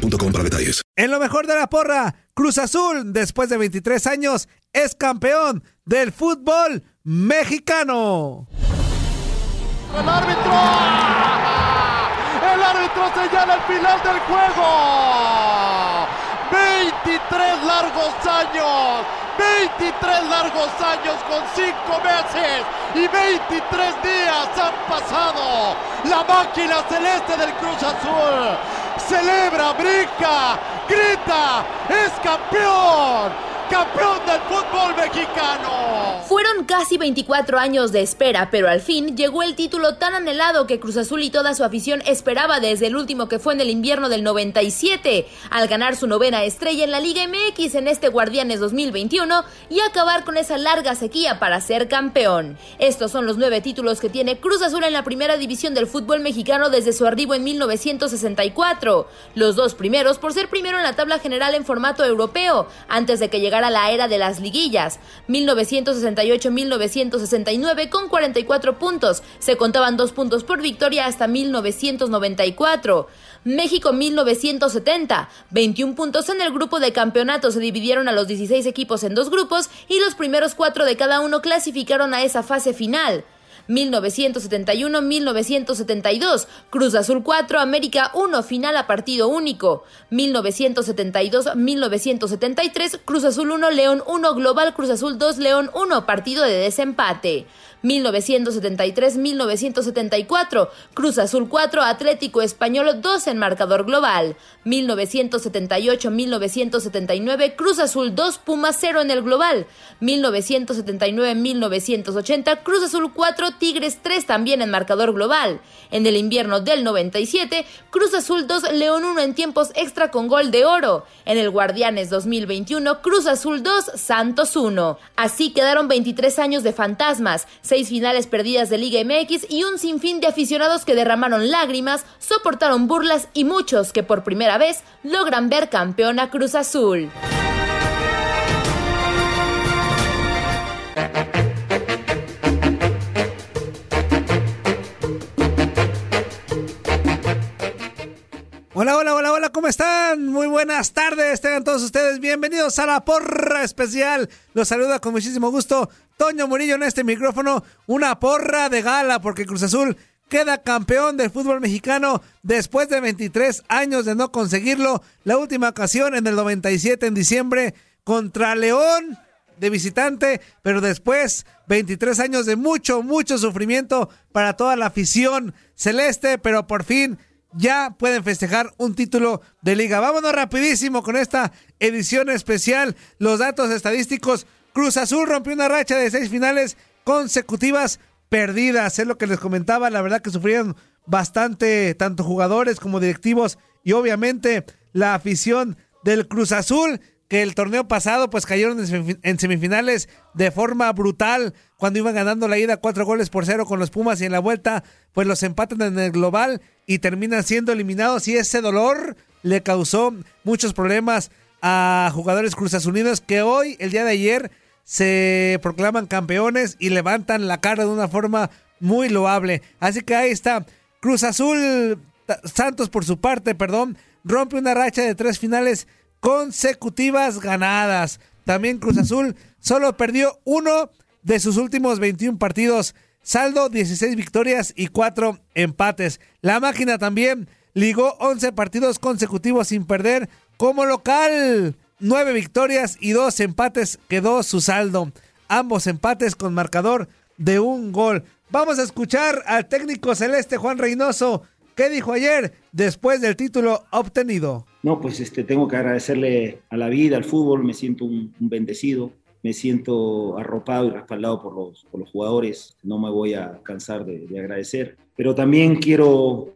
boostmobile.com para detalles. En lo mejor de la porra, Cruz Azul, después de 23 años, es campeón del fútbol mexicano. El árbitro. El árbitro señala el final del juego. 23 largos años. 23 largos años con 5 meses y 23 días han pasado. La máquina celeste del Cruz Azul celebra, brinca, grita, es campeón campeón del fútbol mexicano. Fueron casi 24 años de espera, pero al fin llegó el título tan anhelado que Cruz Azul y toda su afición esperaba desde el último que fue en el invierno del 97, al ganar su novena estrella en la Liga MX en este Guardianes 2021 y acabar con esa larga sequía para ser campeón. Estos son los nueve títulos que tiene Cruz Azul en la primera división del fútbol mexicano desde su arribo en 1964. Los dos primeros por ser primero en la tabla general en formato europeo, antes de que llegara a la era de las liguillas, 1968-1969 con 44 puntos, se contaban dos puntos por victoria hasta 1994. México 1970, 21 puntos en el grupo de campeonato, se dividieron a los 16 equipos en dos grupos y los primeros cuatro de cada uno clasificaron a esa fase final. 1971-1972, Cruz Azul 4, América 1, final a partido único. 1972-1973, Cruz Azul 1, León 1, Global Cruz Azul 2, León 1, partido de desempate. 1973-1974, Cruz Azul 4, Atlético Español 2 en marcador global. 1978-1979, Cruz Azul 2, Pumas 0 en el global. 1979-1980, Cruz Azul 4, Tigres 3 también en marcador global. En el invierno del 97, Cruz Azul 2, León 1 en tiempos extra con gol de oro. En el Guardianes 2021, Cruz Azul 2, Santos 1. Así quedaron 23 años de fantasmas, seis finales perdidas de Liga MX y un sinfín de aficionados que derramaron lágrimas, soportaron burlas y muchos que por primera vez logran ver campeón a Cruz Azul. Hola, hola, hola, ¿cómo están? Muy buenas tardes, tengan todos ustedes bienvenidos a la porra especial. Los saluda con muchísimo gusto Toño Murillo en este micrófono, una porra de gala porque Cruz Azul queda campeón del fútbol mexicano después de 23 años de no conseguirlo. La última ocasión en el 97 en diciembre contra León de visitante, pero después 23 años de mucho, mucho sufrimiento para toda la afición celeste, pero por fin ya pueden festejar un título de liga. Vámonos rapidísimo con esta edición especial. Los datos estadísticos. Cruz Azul rompió una racha de seis finales consecutivas perdidas. Es lo que les comentaba. La verdad que sufrieron bastante tanto jugadores como directivos y obviamente la afición del Cruz Azul que el torneo pasado pues cayeron en semifinales de forma brutal cuando iban ganando la ida cuatro goles por cero con los Pumas y en la vuelta pues los empatan en el global y terminan siendo eliminados y ese dolor le causó muchos problemas a jugadores Unidos que hoy, el día de ayer, se proclaman campeones y levantan la cara de una forma muy loable. Así que ahí está. Cruz Azul, Santos por su parte, perdón, rompe una racha de tres finales consecutivas ganadas. También Cruz Azul solo perdió uno de sus últimos 21 partidos. Saldo 16 victorias y 4 empates. La máquina también ligó 11 partidos consecutivos sin perder como local. 9 victorias y 2 empates quedó su saldo. Ambos empates con marcador de un gol. Vamos a escuchar al técnico celeste Juan Reynoso. ¿Qué dijo ayer después del título obtenido? No, pues este, tengo que agradecerle a la vida, al fútbol, me siento un, bendecido, me siento arropado y respaldado por los, por los jugadores, no me voy a cansar de, agradecer. Pero también quiero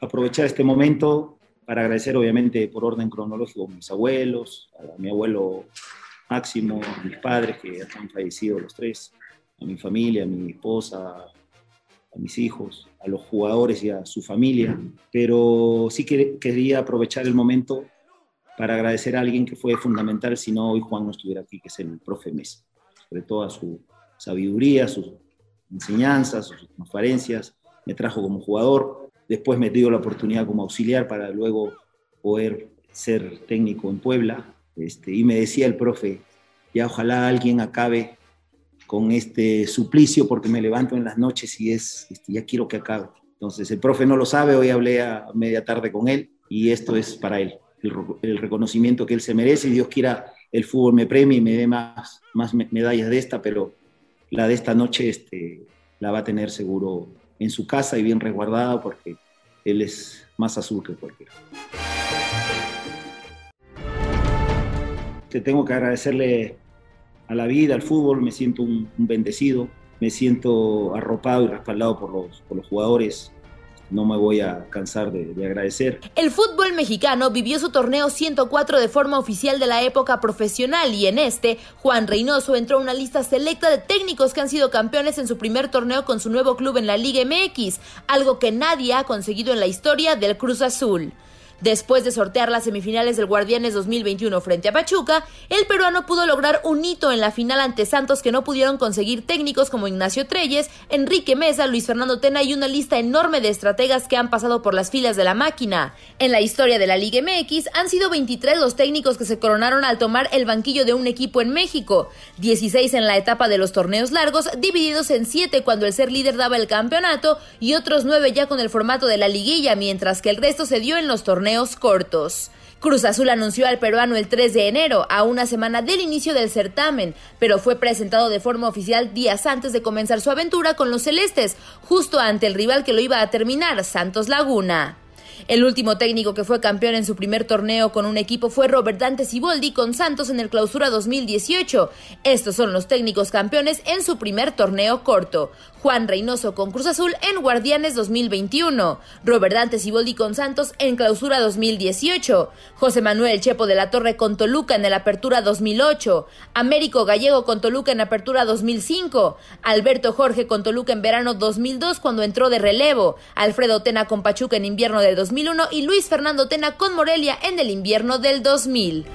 aprovechar este momento para agradecer obviamente por orden cronológico a mis abuelos, a mi abuelo Máximo, a mis padres que han fallecido los tres, a mi familia, a mi esposa, a mis hijos, a los jugadores y a su familia, pero sí que quería aprovechar el momento para agradecer a alguien que fue fundamental, si no hoy Juan no estuviera aquí, que es el profe Mesa, sobre toda su sabiduría, sus enseñanzas, sus transparencias, me trajo como jugador, después me dio la oportunidad como auxiliar para luego poder ser técnico en Puebla, este, y me decía el profe, ya ojalá alguien acabe con este suplicio porque me levanto en las noches y es, este, ya quiero que acabe. Entonces el profe no lo sabe, hoy hablé a media tarde con él y esto es para él, el, reconocimiento que él se merece y Dios quiera el fútbol me premie y me dé más, más medallas de esta, pero la de esta noche este, la va a tener seguro en su casa y bien resguardada porque él es más azul que cualquiera. Te tengo que agradecerle a la vida, al fútbol, me siento un, bendecido, me siento arropado y respaldado por los, por los jugadores no me voy a cansar de, de, agradecer. El fútbol mexicano vivió su torneo 104 de forma oficial de la época profesional y en este, Juan Reynoso entró a una lista selecta de técnicos que han sido campeones en su primer torneo con su nuevo club en la Liga MX, algo que nadie ha conseguido en la historia del Cruz Azul. Después de sortear las semifinales del Guardianes 2021 frente a Pachuca, el peruano pudo lograr un hito en la final ante Santos que no pudieron conseguir técnicos como Ignacio Treyes, Enrique Mesa, Luis Fernando Tena y una lista enorme de estrategas que han pasado por las filas de la máquina. En la historia de la Liga MX han sido 23 los técnicos que se coronaron al tomar el banquillo de un equipo en México, 16 en la etapa de los torneos largos, divididos en 7 cuando el ser líder daba el campeonato y otros 9 ya con el formato de la liguilla, mientras que el resto se dio en los torneos Cruz Azul anunció al peruano el 3 de enero, a una semana del inicio del certamen, pero fue presentado de forma oficial días antes de comenzar su aventura con los celestes, justo ante el rival que lo iba a terminar, Santos Laguna. El último técnico que fue campeón en su primer torneo con un equipo fue Robert Dante Siboldi con Santos en el Clausura 2018. Estos son los técnicos campeones en su primer torneo corto. Juan Reynoso con Cruz Azul en Guardianes 2021, Robert Dante Siboldi con Santos en Clausura 2018, José Manuel Chepo de la Torre con Toluca en el Apertura 2008, Américo Gallego con Toluca en Apertura 2005, Alberto Jorge con Toluca en verano 2002 cuando entró de relevo, Alfredo Tena con Pachuca en invierno del 2001 y Luis Fernando Tena con Morelia en el invierno del 2000.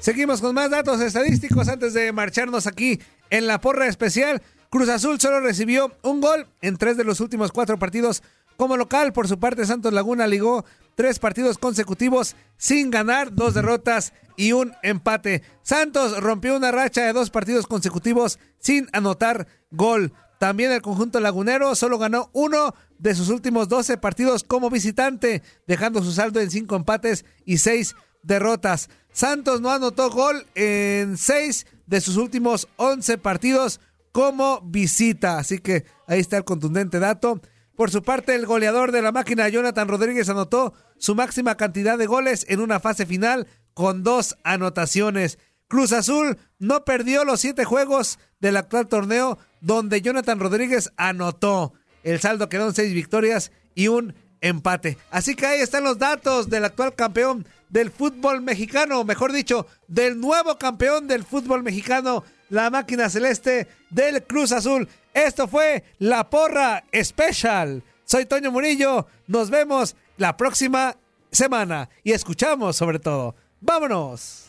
Seguimos con más datos estadísticos antes de marcharnos aquí en la porra especial. Cruz Azul solo recibió un gol en tres de los últimos cuatro partidos como local. Por su parte, Santos Laguna ligó tres partidos consecutivos sin ganar, dos derrotas y un empate. Santos rompió una racha de dos partidos consecutivos sin anotar gol. También el conjunto lagunero solo ganó uno de sus últimos 12 partidos como visitante, dejando su saldo en cinco empates y seis derrotas. Santos no anotó gol en seis de sus últimos 11 partidos como visita. Así que ahí está el contundente dato. Por su parte, el goleador de la máquina, Jonathan Rodríguez, anotó su máxima cantidad de goles en una fase final con dos anotaciones. Cruz Azul no perdió los siete juegos del actual torneo donde Jonathan Rodríguez anotó. El saldo quedó en seis victorias y un empate. Así que ahí están los datos del actual campeón del fútbol mexicano, mejor dicho, del nuevo campeón del fútbol mexicano, la máquina celeste del Cruz Azul. Esto fue La Porra Special. Soy Toño Murillo, nos vemos la próxima semana y escuchamos sobre todo. ¡Vámonos!